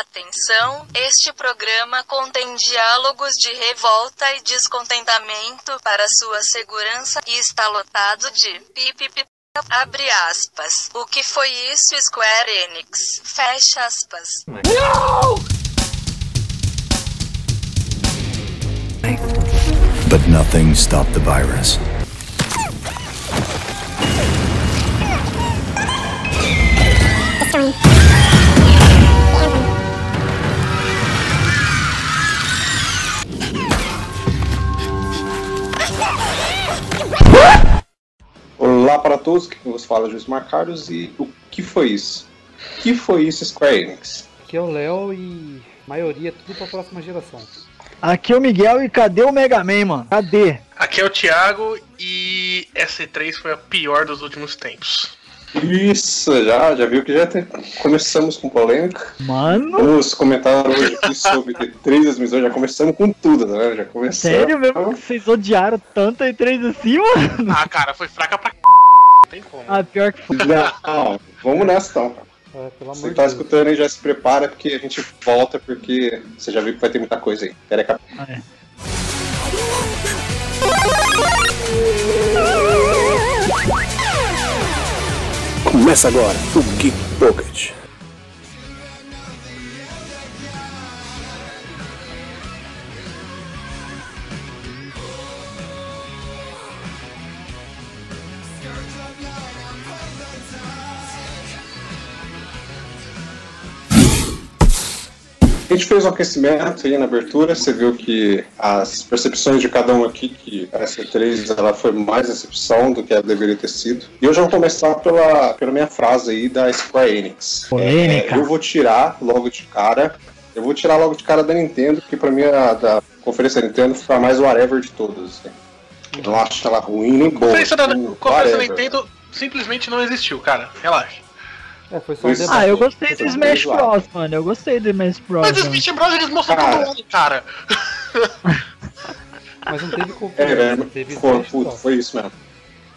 Atenção, este programa contém diálogos de revolta e descontentamento para sua segurança e está lotado de pipipi. Abre aspas. O que foi isso, Square Enix? Fecha aspas. But nothing stopped the virus. Olá para todos, que vos fala Juiz Marcaros e o que foi isso? O que foi isso, Square Enix? Aqui é o Léo e maioria tudo pra próxima geração. Aqui é o Miguel e cadê o Mega Man, mano? Cadê? Aqui é o Thiago e S3 foi a pior dos últimos tempos. Isso, já, já viu que já tem- começamos com polêmica. Mano, Vamos comentar hoje aqui sobre T3 2018, já começamos com tudo, né? Já começamos. sério mesmo que vocês odiaram tanto a E3 assim, mano? Ah, cara, foi fraca pra c... Não tem como. Ah, pior que foi. Não, vamos nessa então. cara. É, Você tá Deus. escutando aí, já se prepara, porque a gente volta, porque você já viu que vai ter muita coisa aí. Pera aí, Ah, é. Começa agora o Geek Pocket. A gente fez um aquecimento aí na abertura, você viu que as percepções de cada um aqui, que a S3 ela foi mais decepção do que ela deveria ter sido. E hoje eu vou começar pela, pela minha frase aí da Square Enix. Polêmica. É, eu vou tirar logo de cara, eu vou tirar logo de cara da Nintendo, porque pra mim a da conferência da Nintendo foi a mais whatever de todas. assim. Eu não acho ela ruim nem A boa. conferência da, tipo, a conferência da. Nintendo simplesmente não existiu, cara. Relaxa. É, foi só um debate. Ah, eu gostei do Foi Smash. Bros, mano. Eu gostei do Smash Bros. Mas mano. Smash Bros eles mostram Cara. todo mundo, cara. Mas não teve É, conferência, velho, teve foi, Smash puto, foi isso mesmo.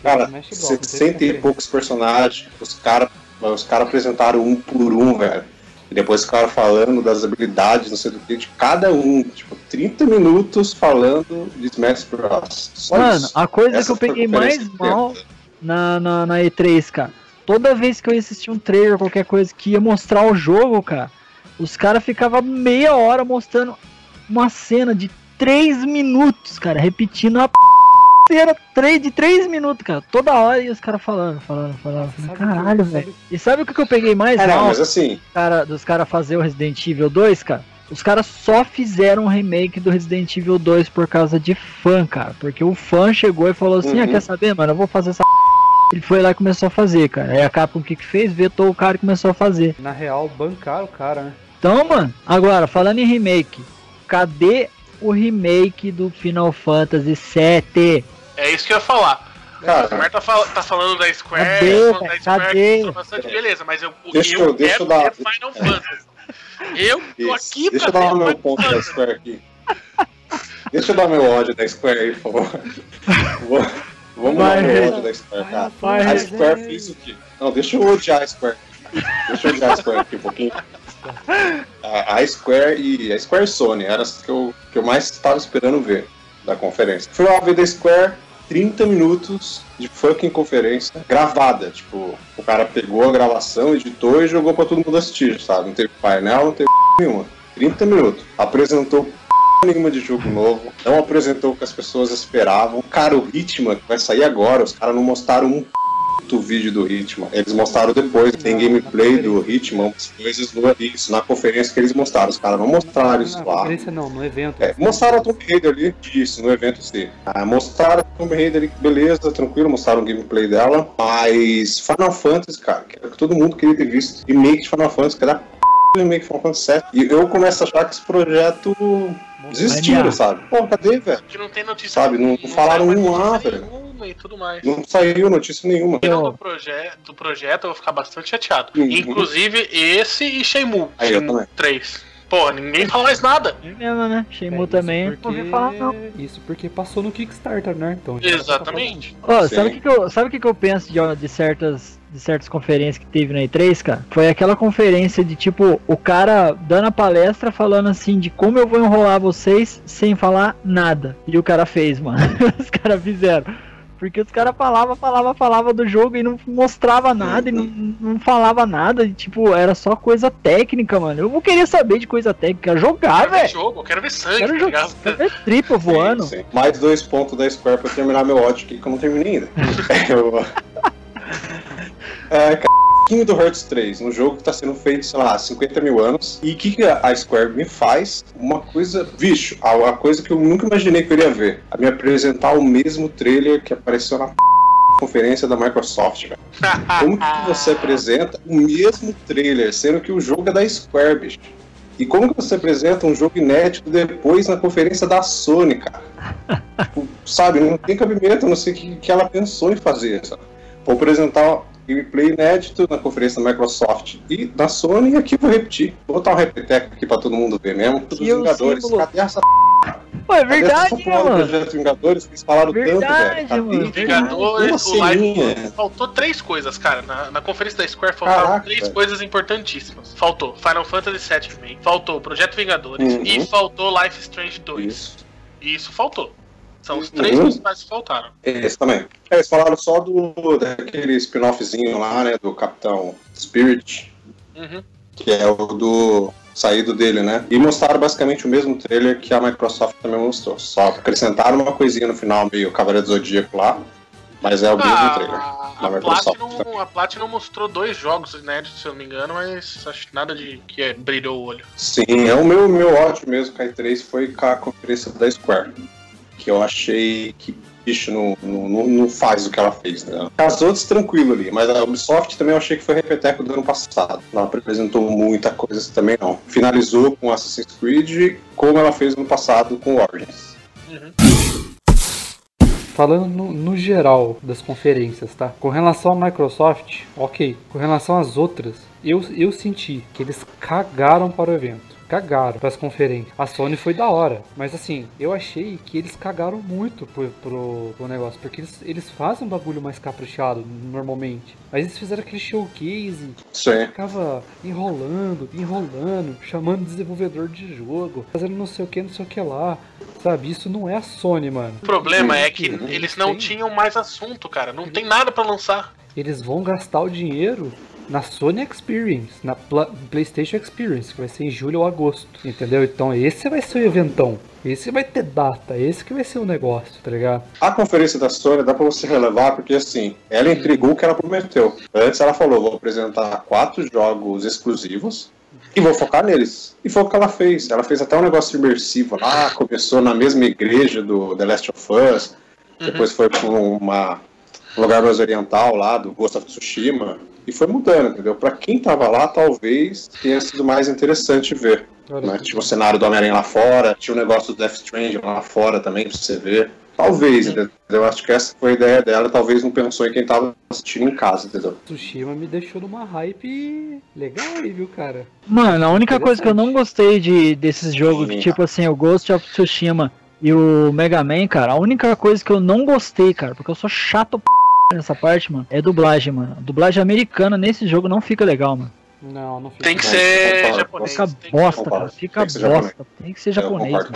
Cara, Smash Bros, não teve 60 e poucos personagens, os caras os cara apresentaram um por um, velho. E depois ficaram falando das habilidades, não sei do que, de cada um. Tipo, 30 minutos falando de Smash Bros. Só Mano, isso. a coisa Essa que eu peguei mais mal na, na, na E3, cara. Toda vez que eu ia assistir um trailer, qualquer coisa que ia mostrar o jogo, cara, os caras ficavam meia hora mostrando uma cena de 3 minutos, cara, repetindo a p... cena três- de 3 minutos, cara. Toda hora e os caras falando, falando, falando. falando. Caralho, velho. E sabe o que eu peguei mais É, não, mas assim, cara, dos caras fazer o Resident Evil 2, cara? Os caras só fizeram um remake do Resident Evil 2 por causa de fã, cara. Porque o fã chegou e falou assim: Uhum. Ah, quer saber, mano? Eu vou fazer essa. Ele foi lá e começou a fazer, cara. Aí a Capcom o que que fez? Vetou o cara e começou a fazer. Na real, bancaram o cara, né? Então, mano, agora, falando em remake, cadê o remake do Final Fantasy VII? É isso que eu ia falar. cara, O Square tá, fal- tá falando da Square, Cadê, falando da? Square, Cadê? mostrou bastante, beleza, mas eu, o Deixa que eu- deixa quero eu dar- é Final Fantasy. Eu tô isso. aqui deixa eu pra dar ver o meu Final ponto da. Square aqui. Deixa eu dar meu ódio da Square aí, por favor. Vamos Vai, meu Renan. ódio da Square, cara. Vai, A Renan. Square fez o quê? Não, deixa eu odiar a Square. Deixa eu odiar a Square aqui um pouquinho. A, a Square e a Square Sony eram as que eu, que eu mais estava esperando ver da conferência. Fui lá ver da Square 30 minutos de fucking conferência gravada. Tipo, o cara pegou a gravação, editou e jogou pra todo mundo assistir, sabe? Não teve painel, não teve nenhuma. 30 minutos. Apresentou nenhuma de jogo novo, não apresentou o que as pessoas esperavam. Cara, o Hitman que vai sair agora, os caras não mostraram um do vídeo do Hitman. Eles mostraram depois, tem gameplay do Hitman, umas coisas no isso, na conferência que eles mostraram. Os caras não mostraram isso lá. conferência não, no evento. É, mostraram a Tomb Raider ali, isso, no evento sim. Ah, mostraram a Tomb Raider ali, beleza, tranquilo, mostraram o gameplay dela. Mas Final Fantasy, cara, que era que todo mundo queria ter visto. Remake de Final Fantasy, que era remake de Final Fantasy 7. E eu começo a achar que esse projeto desistiram, sabe? Pô, cadê, velho? Que não tem notícia Sabe, não- não falaram um notícia velho. nenhuma E tudo mais. Não saiu notícia nenhuma. No final do, proje do projeto eu vou ficar bastante chateado. Uhum. Inclusive esse e Shenmue. Aí, eu Shenmue também. 3. Pô, ninguém fala mais nada. É mesmo, né? Shenmue É, também, isso não porque... ouvi falar não. Isso porque passou no Kickstarter, né? Então, Exatamente. Ó, Sim. sabe o que, que eu, sabe o que, que eu penso de, de certas de certas conferências que teve na E3, cara? Foi aquela conferência de tipo, o cara dando a palestra falando assim de como eu vou enrolar vocês sem falar nada. E o cara fez, mano. Os caras fizeram. Porque os caras falavam, falavam, falavam do jogo e não mostrava nada e não, não falava nada. E, tipo, era só coisa técnica, mano. Eu vou querer saber de coisa técnica. Jogar, Quero ver velho. jogo, eu quero ver sangue, Quero tá jogar. Quero ver tripa voando. Sim, sim. Mais dois pontos da Square pra terminar meu ódio aqui, que eu não terminei ainda. eu... É, Kingdom Hearts 3, um jogo que tá sendo feito, sei lá, há 50 mil anos. E o que, a Square me faz? Uma coisa, bicho, a, a coisa que eu nunca imaginei que eu iria ver. A me apresentar o mesmo trailer que apareceu na conferência da Microsoft, velho. Como que você apresenta o mesmo trailer, sendo que o jogo é da Square, bicho? E como que você apresenta um jogo inédito depois na conferência da Sony, cara? Tipo, sabe, não tem cabimento, eu não sei o que, que ela pensou em fazer. Sabe? Vou apresentar gameplay inédito na conferência da Microsoft e da Sony, e aqui vou repetir. Vou botar um repeteco aqui pra todo mundo ver mesmo. Dos Vingadores. símbolo? Cadê essa Pô, é Cadê verdade, essa porra do mano? projeto Vingadores que eles falaram Verdade, tanto, velho? Mano. Vingadores, Uma o ceninha. Faltou três coisas, cara. Na, na conferência da Square faltaram Caraca, três coisas importantíssimas. Faltou Final Fantasy VII Remake, faltou Projeto Vingadores Uhum. e faltou Life Strange 2. Isso. E isso faltou. São os três Uhum. principais que faltaram. Esse também. É, eles falaram só do daquele spin-offzinho lá, né? Do Capitão Spirit, Uhum. que é o do saído dele, né? E mostraram basicamente o mesmo trailer que a Microsoft também mostrou. Só acrescentaram uma coisinha no final, meio Cavaleiro do Zodíaco lá, mas é o mesmo trailer. Ah, a, Microsoft Platinum, a Platinum mostrou dois jogos inéditos, se eu não me engano, mas acho que nada de que é, brilhou o olho. Sim, é o meu, meu ódio mesmo, Kai 3, foi com a conferência da Square. Que eu achei que, bicho, não, não, não- faz o que ela fez, né? As outras, tranquilo ali, mas a Ubisoft também eu achei que foi repeteco do ano passado. Não apresentou muita coisa também, não. Finalizou com Assassin's Creed, como ela fez no passado com Origins. Falando no, no geral das conferências, tá? Com relação à Microsoft, ok. Com relação às outras, eu, eu senti que eles cagaram para o evento. Cagaram para as conferências. A Sony foi da hora, mas assim, eu achei que eles cagaram muito pro, pro, pro negócio, porque eles, eles fazem um bagulho mais caprichado normalmente. Mas eles fizeram aquele showcase, Sim. ficava enrolando, enrolando, chamando desenvolvedor de jogo, fazendo não sei o que, não sei o que lá. Sabe, isso não é a Sony, mano. O problema é que eles não sim. tinham mais assunto, cara. Não tem nada pra lançar. Eles vão gastar o dinheiro na Sony Experience, na Pla- PlayStation Experience, que vai ser em julho ou agosto, entendeu? Então esse vai ser o eventão. Esse vai ter data, esse que vai ser o negócio, tá ligado? A conferência da Sony dá pra você relevar, porque assim, ela entregou o que ela prometeu. Antes ela falou, vou apresentar quatro jogos exclusivos e vou focar neles. E foi o que ela fez. Ela fez até um negócio imersivo lá, começou na mesma igreja do The Last of Us, depois foi pra uma, um lugar mais oriental lá, do Ghost of Tsushima, e foi mudando, entendeu? Pra quem tava lá, talvez tenha sido mais interessante ver. Né? Tinha o cenário do Homem-Aranha lá fora, tinha o negócio do Death Stranding lá fora também, pra você ver. Talvez, entendeu? Eu acho que essa foi a ideia dela, talvez não pensou em quem tava assistindo em casa, entendeu? Tsushima me deixou numa hype legal aí, viu, cara? Mano, a única coisa que eu não gostei de, desses jogos, que, tipo assim, o Ghost of Tsushima e o Mega Man, cara, a única coisa que eu não gostei, cara, porque eu sou chato p... nessa parte, mano, é dublagem, mano. A dublagem americana nesse jogo não fica legal, mano. Não, não fica. Tem que ser concordo. japonês. Fica tem bosta, concordo. cara. Fica Tem que ser bosta. Tem que ser japonês, mano.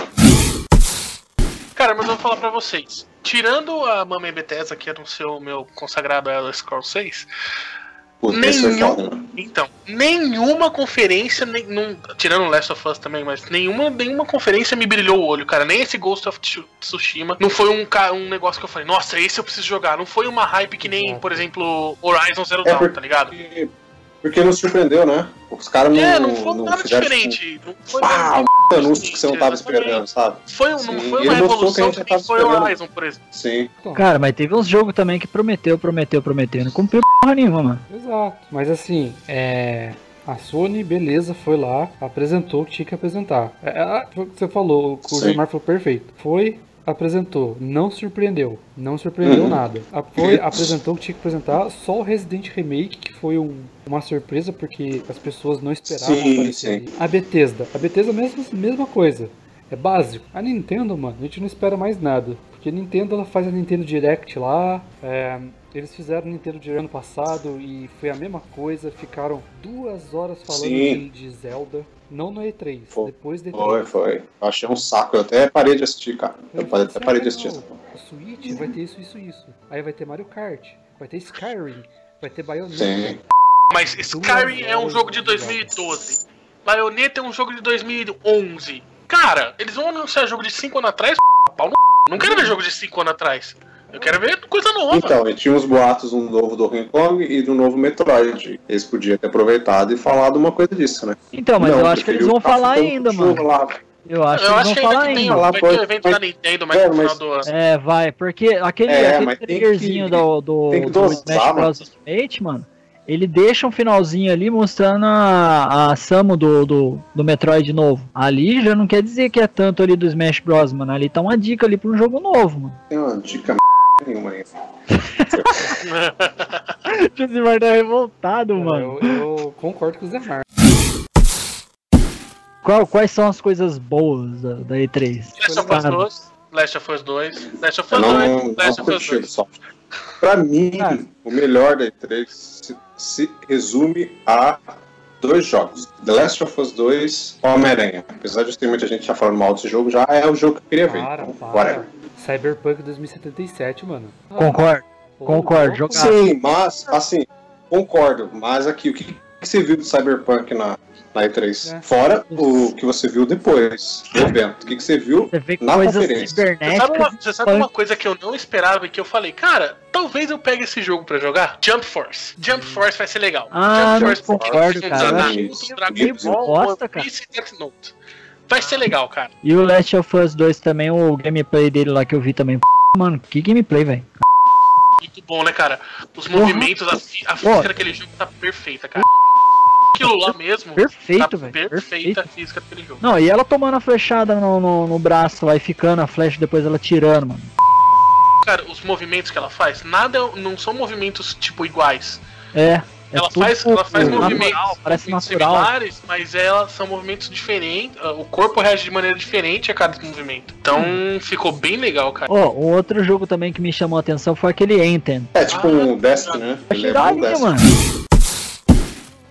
Cara, mas eu vou falar pra vocês. Tirando a Mama Bethesda, que anunciou o meu consagrado Elder Scrolls 6, Puta, esse foi Nenhum. então, nenhuma conferência, nem, não- tirando o Last of Us também, mas nenhuma, nenhuma conferência me brilhou o olho, cara. Nem esse Ghost of Tsu- Tsushima. Não foi um, um negócio que eu falei, nossa, esse eu preciso jogar. Não foi uma hype que nem, Exato. por exemplo, Horizon Zero É Dawn, porque- tá ligado? Porque, não surpreendeu, né? Os caras não, é, não foi não nada diferente. Não foi Pá, nada um anúncio que você não tava esperando, sabe? Foi, não Sim, foi ele uma que revolução gente que tava foi esperando. Horizon, por exemplo. Sim. Cara, mas teve uns jogos também que prometeu, prometeu, prometeu. Não cumpriu porra nenhuma, mano. Exato. Mas assim, é. A Sony, beleza, foi lá, apresentou o que tinha que apresentar. É, é, foi o que você falou, o que o. Gilmar falou perfeito. Foi apresentou, não surpreendeu, não surpreendeu Uhum. nada. Foi, apresentou o que tinha que apresentar, só o Resident Remake, que foi um- uma surpresa, porque as pessoas não esperavam Sim, aparecer sim. A Bethesda, a Bethesda mesma, mesma coisa, é básico. A Nintendo, mano, a gente não espera mais nada, porque a Nintendo ela faz a Nintendo Direct lá, é, eles fizeram o Nintendo Direct ano passado e foi a mesma coisa, ficaram duas horas falando de, de Zelda, não no E3, Foi. depois do E3. Foi, foi. Eu achei um saco. Eu até parei de assistir, cara. Eu Eu parei- falei, até parei de "Será assistir. não? O Switch vai ter isso, isso, isso. Aí vai ter Mario Kart, vai ter Skyrim, vai ter Bayonetta. Sim. Mas Skyrim é um jogo de 2012. Bayonetta é um jogo de 2011. Cara, eles vão anunciar jogo de 5 anos atrás? Pau no... Não quero ver jogo de 5 anos atrás. Eu quero ver coisa nova. Então, e tinha uns boatos um novo do Hong Kong e do novo Metroid. Eles podiam ter aproveitado e falado uma coisa disso, né? Então, mas Não, eu acho que eles vão falar ainda, mano. Lá. Eu acho que eu eles acho vão que ainda falar que tem, ainda. Lá vai ter evento mas- da Nintendo mais É, no final mas- do ano. É, vai, porque aquele, É, aquele mas tem trailerzinho que- do, do, tem que do dosar, Smash. Bros. Ultimate, mano, ele deixa um finalzinho ali mostrando a, a Samu do, do, do Metroid novo. Ali já não quer dizer que é tanto ali do Smash Bros, mano. Ali tá uma dica ali pra um jogo novo, mano. Tem uma dica nenhuma aí. O Josimar tá revoltado, mano. Eu, eu concordo com o Zé Mar. Qual- quais são as coisas boas da, da E3? Last of Us Cara, 2, Last of Us 2, Last of Us não, 2, não Last of Us curti o 2. soft. Pra mim, Cara. o melhor da E3 se, se resume a dois jogos. The Last of Us 2 Homem-Aranha. Apesar de ter muita gente já falando mal desse jogo, já é o jogo que eu queria ver. Para, Então, para. whatever. Cyberpunk 2077, mano. Ah, Concordo, pô, concordo. Sim, mas, assim, concordo. Mas aqui, o que, que você viu do Cyberpunk na, na E3? É. Fora o que você viu depois do evento. O que, que você viu Você vê na conferência. Você sabe, uma, você sabe uma coisa que eu não esperava e que eu falei, cara, talvez eu pegue esse jogo pra jogar? Jump Force. Jump Force vai ser legal. Ah, Jump não Force concordo, cara. um do Dragon Ball, bosta, One cara. Piece e Death Note. Vai ser legal, cara. E o Last of Us 2 também, o gameplay dele lá que eu vi também. Mano, que gameplay, velho. Muito bom, né, cara? Os movimentos, a, a física daquele jogo tá perfeita, cara. Aquilo lá mesmo. Perfeito, tá velho. perfeita Perfeito. a física daquele jogo. Não, e ela tomando a flechada no, no, no braço lá e ficando a flecha depois ela tirando, mano. Cara, os movimentos que ela faz, nada não são movimentos tipo iguais. É. é ela, tudo faz, ela faz natural, movimentos, parece movimentos natural. similares, mas elas são movimentos diferentes. ah, O corpo reage de maneira diferente a cada movimento. Então Hum. ficou bem legal, cara. Ó, um outro jogo também que me chamou a atenção foi aquele Enten. É tipo um Destiny, né? Ele é um Destiny. mano.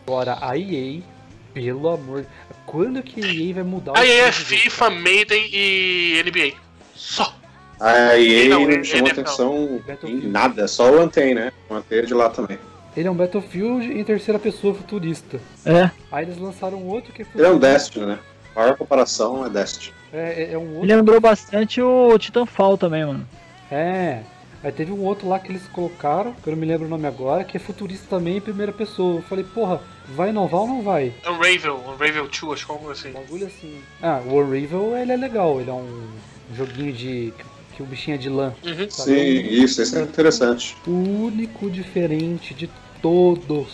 Agora, a EA, pelo amor. Quando que a EA vai mudar o Aí é FIFA, Maiden e NBA. Só. A EA Não, não, chamou ele- atenção em nada, só o Anthem, né? O Anthem é de lá também. Ele é um Battlefield em terceira pessoa futurista. É. Aí eles lançaram outro que é Ele é um futurista. Destiny, né? A maior comparação é Destiny. É, é, é um outro. Me lembrou bastante o Titanfall também, mano. É. Aí teve um outro lá que eles colocaram, que eu não me lembro o nome agora, que é futurista também em primeira pessoa. Eu falei, porra, vai inovar ou não vai? Unravel, Unravel 2, acho que é algo assim. Um bagulho assim. Ah, o Unravel ele é legal, ele é um joguinho de. que o bichinho é de lã. Uhum. Sim, isso, isso é interessante. O único diferente de todos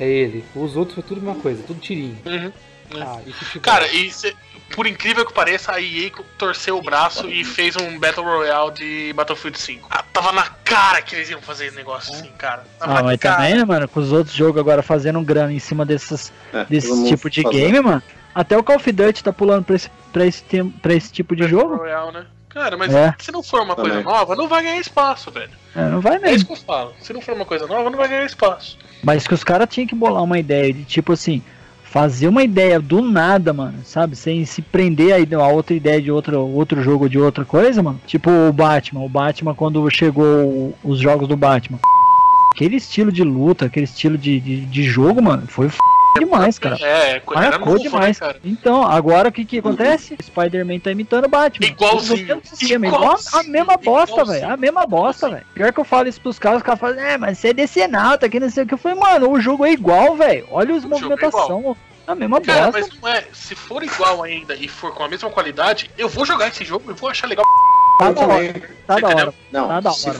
é ele. Os outros foi tudo a mesma coisa, tudo tirinho. Uhum. Ah, e futebol. Cara, e cê- por incrível que pareça, a EA torceu o braço e fez um Battle Royale de Battlefield 5. Ah, tava na cara que eles iam fazer esse negócio assim, cara. Tava Ah, mas cara. também, né, mano, com os outros jogos agora fazendo grana em cima desses, É, desse tipo de fazendo. game, mano. Até o Call of Duty tá pulando pra esse, pra esse, pra esse tipo de Battle jogo. Royale, né? Cara, mas É. se não for uma coisa Também. nova, não vai ganhar espaço, velho. É, não vai É isso mesmo. que eu falo. Se não for uma coisa nova, não vai ganhar espaço. Mas que os caras tinham que bolar uma ideia de tipo assim, fazer uma ideia do nada, mano, sabe? Sem se prender aí a outra ideia de outro, outro jogo de outra coisa, mano. Tipo o Batman. O Batman, quando chegou os jogos do Batman. Aquele estilo de luta, aquele estilo de, de, de jogo, mano, foi f... demais, cara. É, era Marcou novo, demais. né, cara? Então, agora o que que acontece? Spider-Man tá imitando o Batman. Igualzinho. Sistema, igual a mesma bosta, velho. A mesma bosta, velho. Pior que eu falo isso pros caras, os caras falam, é, mas você é decenalta, que não sei o que. Eu falei, mano, o jogo é igual, velho. Olha os jogo é movimentação. A mesma Cara, bosta. mas não é. Se for igual ainda e for com a mesma qualidade, eu vou jogar esse jogo e vou achar legal. Tá da hora, tá da hora. Não, Tá da se, hora.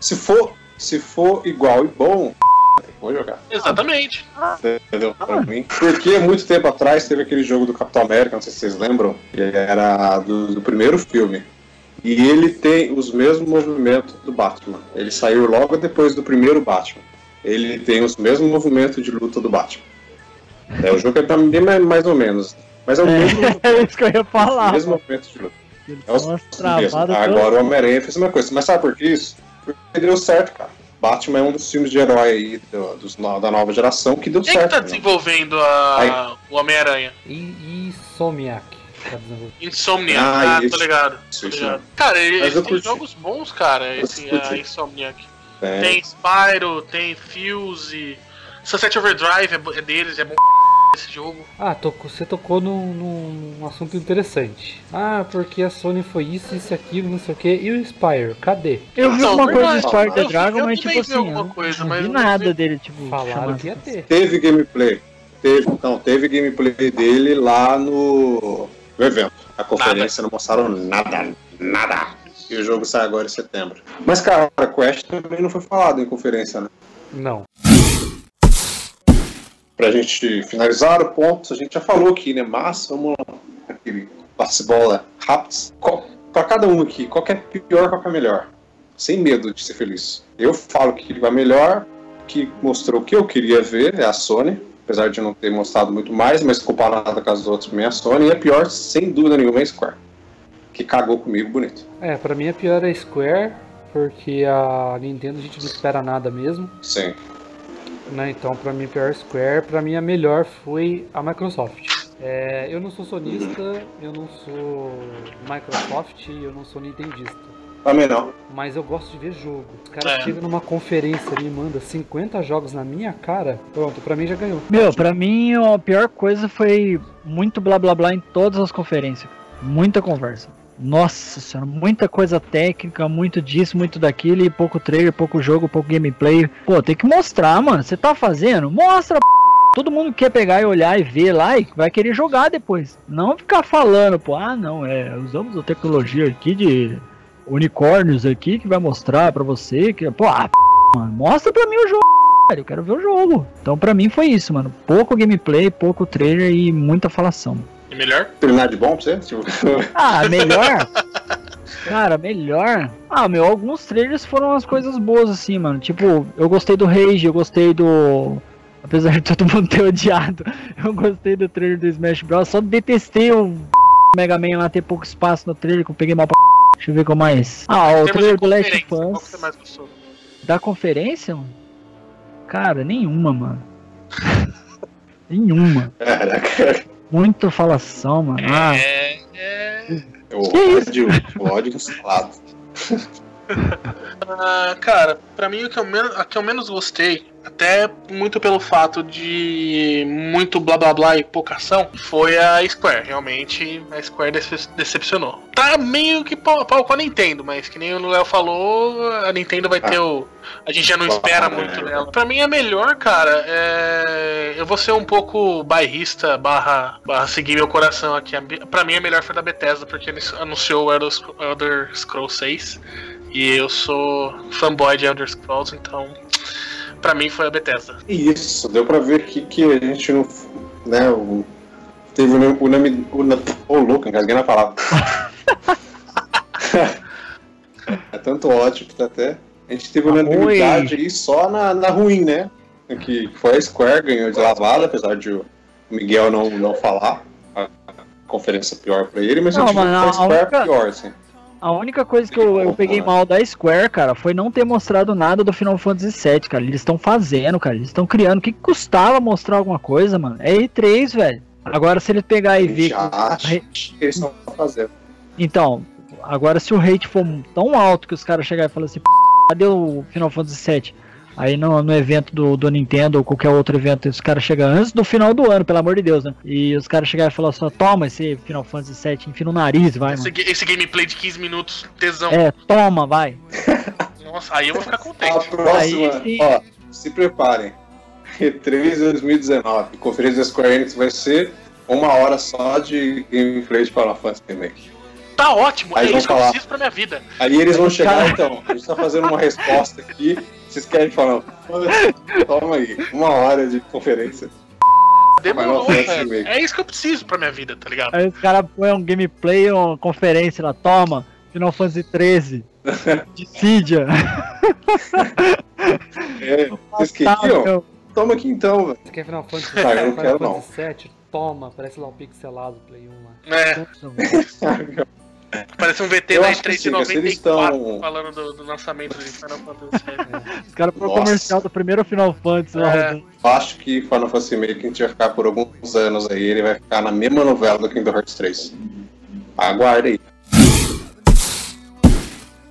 se for, se for igual e bom, vou jogar. Exatamente. Entendeu? Pra mim. Porque muito tempo atrás teve aquele jogo do Capitão América, não sei se vocês lembram, que era do, do primeiro filme. E ele tem os mesmos movimentos do Batman. Ele saiu logo depois do primeiro Batman. Ele tem os mesmos movimentos de luta do Batman. É, o jogo é também mais, mais ou menos. Mas é o mesmo, É isso que eu ia falar. mesmo movimento de luta. É os mesmos. Agora o Homem-Aranha fez a mesma coisa. Mas sabe por que isso? Porque deu certo, cara. Batman é um dos filmes de herói aí do- dos da nova geração que deu Quem é que certo. tá né? desenvolvendo a, o Homem-Aranha? E, Insomniac. Tá. Insomniac. Ah, Ah, tô isso. ligado. Isso, Tô isso, ligado. Cara, ele, Mas ele eu tem curti. jogos bons, cara, esse, a Insomniac. É. Tem Spyro, tem Fuse, Sunset Overdrive é, é deles, é bom esse jogo. Ah, tocou- você tocou num, num- assunto interessante. Ah, porque a Sony foi isso, isso, aquilo, não sei o que. E o Spire, cadê? Eu vi Não, alguma coisa do Eu the Dragon, eu mas tipo assim, alguma eu coisa, não mas vi nada vi. dele, tipo, Falaram que ia ter. Teve gameplay. Teve, não, teve gameplay dele lá no, no evento. A conferência não mostraram nada, nada. E o jogo sai agora em setembro. Mas, cara, a Quest também não foi falado em conferência, né? Não. Pra gente finalizar o ponto, a gente já falou aqui, né? Mas vamos lá. Aquele passe-bola rápido. Pra cada um aqui, qual que é pior, qual que é melhor? Sem medo de ser feliz. Eu falo que ele vai melhor, que mostrou o que eu queria ver, é a Sony. Apesar de não ter mostrado muito mais, mas comparado com as outras, também é a Sony. E a pior, sem dúvida nenhuma, é a Square. Que cagou comigo bonito. É, pra mim a pior é a Square, porque a Nintendo a gente não espera nada mesmo. Sim. Né? Então, pra mim, pior Square, pra mim a melhor foi a Microsoft. É, eu não sou sonista, eu não sou Microsoft, eu não sou nintendista. Também não. Mas eu gosto de ver jogo. Os caras É. chegam numa conferência ali e mandam 50 jogos na minha cara, pronto, pra mim já ganhou. Meu, pra mim a pior coisa foi muito blá blá blá em todas as conferências. Muita conversa. Nossa senhora, muita coisa técnica, muito disso, muito daquilo, e pouco trailer, pouco jogo, pouco gameplay. Pô, tem que mostrar, mano. Você tá fazendo? Mostra, p***. Todo mundo quer pegar e olhar e ver lá e vai querer jogar depois. Não ficar falando, pô, ah não, é, usamos a tecnologia aqui de unicórnios aqui que vai mostrar pra você que, pô, ah, p***, mano, mostra pra mim o jogo. Eu quero ver o jogo. Então, pra mim foi isso, mano. Pouco gameplay, pouco trailer e muita falação. É melhor? Terminar de bom pra você? Tipo, Ah, melhor? Cara, melhor? Ah, meu, alguns trailers foram umas coisas boas, assim, mano. Tipo, eu gostei do Rage, eu gostei do. Apesar de todo mundo ter odiado, eu gostei do trailer do Smash Bros. Só detestei o Mega Man lá ter pouco espaço no trailer, que eu peguei mal pra. Deixa eu ver qual mais. Ah, o trailer do Last of Us. Da conferência, mano? Cara, nenhuma, mano. nenhuma. caraca. Muita falação, mano. Ah, É, é... O Que isso? ódio, o ódio instalado. Ah, cara, pra mim o que eu menos, a que eu menos gostei, até muito pelo fato de muito blá blá blá e pouca ação, foi a Square. Realmente a Square dece- decepcionou. Tá meio que pau, pau com a Nintendo, mas que nem o Léo falou, a Nintendo vai ter o. A gente já não espera Ah, muito é. dela. Pra mim a melhor, cara, é. Eu vou ser um pouco bairrista barra, barra seguir meu coração aqui. Pra mim a melhor foi da Bethesda, porque eles anunciou o Elder Elder Scrolls 6. E eu sou fanboy de Elder Scrolls, então pra mim foi a Bethesda. Isso, deu pra ver aqui que a gente não. Né, o, teve o nome. O nome o, Ô, louco, engasguei na palavra. é tanto ódio que tá até. A gente teve unanimidade aí só na, na ruim, né? Que foi a Square, ganhou de lavada, apesar de o Miguel não, não falar. A conferência pior pra ele, mas Não, eu que a a Square única- pior, assim. A única coisa que eu, eu peguei mal da Square, cara, foi não ter mostrado nada do Final Fantasy VII, cara. Eles estão fazendo, cara. Eles estão criando. O que, que custava mostrar alguma coisa, mano? É E3, velho. Agora, se ele pegar e ver. Já acho que eles estão fazendo. Então, agora se o hate for tão alto que os caras chegarem e falarem assim, "P***, cadê o Final Fantasy VII? Aí no, no evento do, do Nintendo ou qualquer outro evento, os caras chegam antes do final do ano, pelo amor de Deus, né? E os caras chegarem e falar só, toma esse Final Fantasy VII, enfia no nariz, vai, Esse, esse gameplay de 15 minutos, tesão. É, toma, vai. Nossa, aí eu vou ficar A contente. próxima, Aí sim. ó, se preparem. E3 2019. Conferência da Square Enix vai ser uma hora só de gameplay de Final Fantasy Remake. Tá ótimo, Aí é isso que eu preciso pra minha vida. Aí eles vão chegar, então. A gente tá fazendo uma resposta aqui. Vocês querem falar? Toma aí, uma hora de conferência. Demorou, velho. É isso que eu preciso pra minha vida, tá ligado? Aí os caras põem um gameplay, uma conferência lá, toma, Final Fantasy 13. Dissidia. É, vocês queriam? Toma aqui então, velho. Você quer Final Fantasy Ah, eu não Final quero, não. Fantasy 7? Toma, parece lá um pixelado Play 1 lá. É, parece um VT Eu da acho que E3 de sim, cara, se eles 94 estão- falando do, do lançamento de Final Fantasy VII. Os caras pro Nossa. comercial do primeiro Final Fantasy É. acho que Final Fantasy gente vai ficar por alguns anos aí, ele vai ficar na mesma novela do Kingdom Hearts 3. Aguarda aí.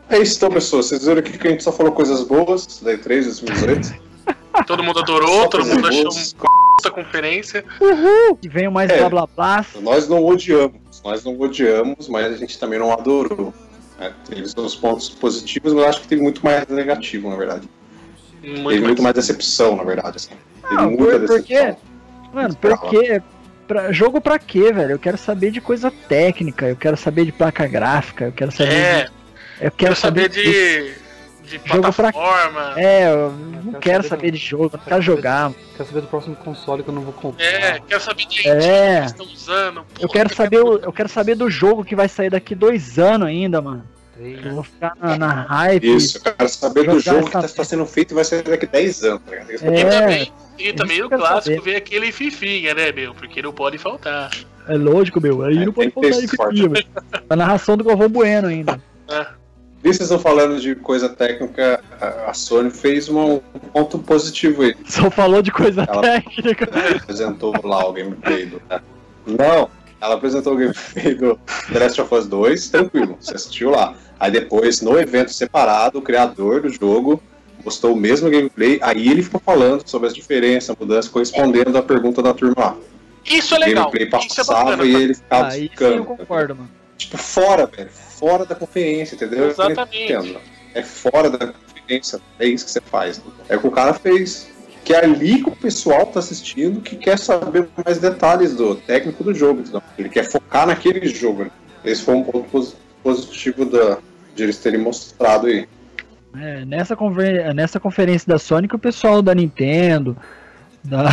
É isso então, pessoas. Vocês viram aqui que a gente só falou coisas boas da E3 2018. Todo mundo adorou, Só todo mundo achou boas. uma conferência. E venham mais É. blá blá blá. Nós não odiamos, nós não odiamos, mas a gente também não adorou. né? Teve seus pontos positivos, mas eu acho que teve muito mais negativo, na verdade. Muito, teve muito mais decepção, na verdade. Assim. Teve Não, muita por- por decepção. Mano, porque. Pra, jogo pra quê, velho? Eu quero saber de coisa técnica, eu quero saber de placa gráfica, eu quero saber. É, de, eu quero saber de, de Jogo pra- plataforma. É, eu não quero quero saber saber do- de jogo, eu não quero jogar. mano. Quero saber do próximo console que eu não vou comprar. É, quero saber de É. que eles estão usando. Eu Porra, quero saber, o- eu quero saber do jogo que vai sair daqui dois anos ainda, mano. Eu vou ficar na, na hype. Isso, eu quero saber do jogo que essa- está sendo feito e vai ser daqui 10 anos. Tá que eu É. E também, e também o que eu clássico saber. vem aquele fifinha, né, meu? Porque não pode faltar. É lógico, meu. Aí É, não pode que faltar velho. A narração do Galvão Bueno ainda. E vocês estão falando de coisa técnica, a a Sony fez um ponto positivo aí. Só falou de coisa Ela- técnica. apresentou lá o gameplay do. Não, ela apresentou o gameplay do The Last of Us 2, tranquilo, você assistiu lá. Aí depois, no evento separado, o criador do jogo postou o mesmo gameplay, aí ele ficou falando sobre as diferenças, mudanças, correspondendo à pergunta da turma lá. Isso é O legal. gameplay Isso é passava bacana. e ele ficava Aí sim eu explicando. concordo, mano. Tipo, fora, velho. Fora da conferência, entendeu? Exatamente. É fora da conferência. É isso que você faz. É o que o cara fez. Que é ali que o pessoal tá assistindo que quer saber mais detalhes do técnico do jogo. entendeu? Ele quer focar naquele jogo. né? Esse foi um ponto posi- positivo da, de eles terem mostrado aí. É, nessa, conver- nessa conferência da Sony que o pessoal da Nintendo, da,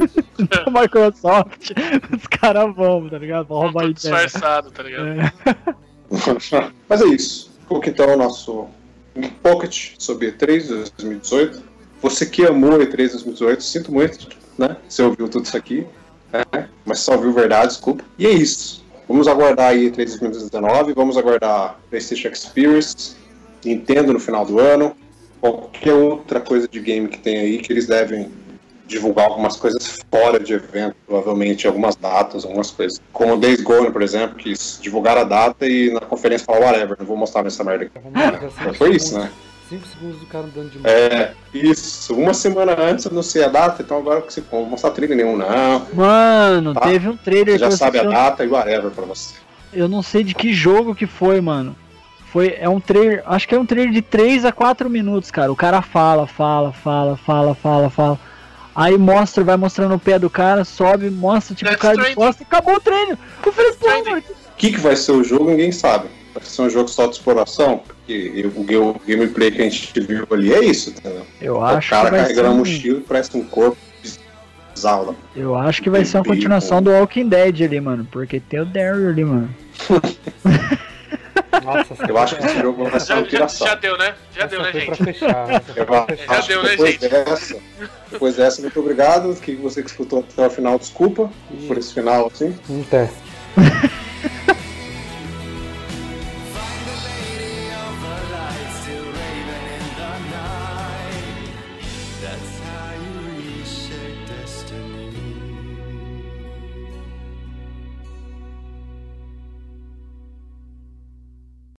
da Microsoft, os caras vão, tá ligado? Pra roubar a disfarçado, tá ligado? É. Mas é isso. Ficou então o nosso Pocket sobre E3 2018. Você que amou E3 2018, sinto muito, né? Você ouviu tudo isso aqui, né? Mas só ouviu verdade, desculpa. E é isso. Vamos aguardar aí E3 2019, vamos aguardar PlayStation Experience, Nintendo no final do ano, qualquer outra coisa de game que tem aí que eles devem divulgar algumas coisas fora de evento, provavelmente algumas datas, algumas coisas. Como o Days Gone, por exemplo, que divulgaram a data e na conferência falaram whatever, não vou mostrar nessa merda aqui. Foi isso, segundos- né? Cinco segundos do cara andando de moto. É, isso. Uma semana antes eu não sei a data, então agora que você não vou mostrar trailer nenhum, não. Mano, Tá. teve um trailer Você já sabe a data e whatever pra você. eu não sei de que jogo que foi, mano. Foi, é um trailer, acho que é um trailer de 3 a 4 minutos, cara. O cara fala, fala, fala, fala, fala, fala. Aí mostra, vai mostrando o pé do cara, sobe, mostra, tipo, o cara de costa, acabou o trailer. Eu falei, pô, mano, O que, que vai ser o jogo, ninguém sabe. Vai ser um jogo só de exploração, porque eu- o, o gameplay que a gente viu ali é isso, entendeu? eu o acho cara que vai ser carregando a um- mochila e parece um corpo bizarro. Eu acho que vai ser uma continuação do Walking Dead ali, mano. Porque tem o Daryl ali, mano. Nossa, Eu acho que esse jogo vai ser Já, uma já, piração. já deu, né? Já essa deu, né, gente? fechar. Já deu, né, depois gente? Dessa, depois dessa, muito obrigado. Que você que escutou até o final, desculpa por esse final assim. Um teste.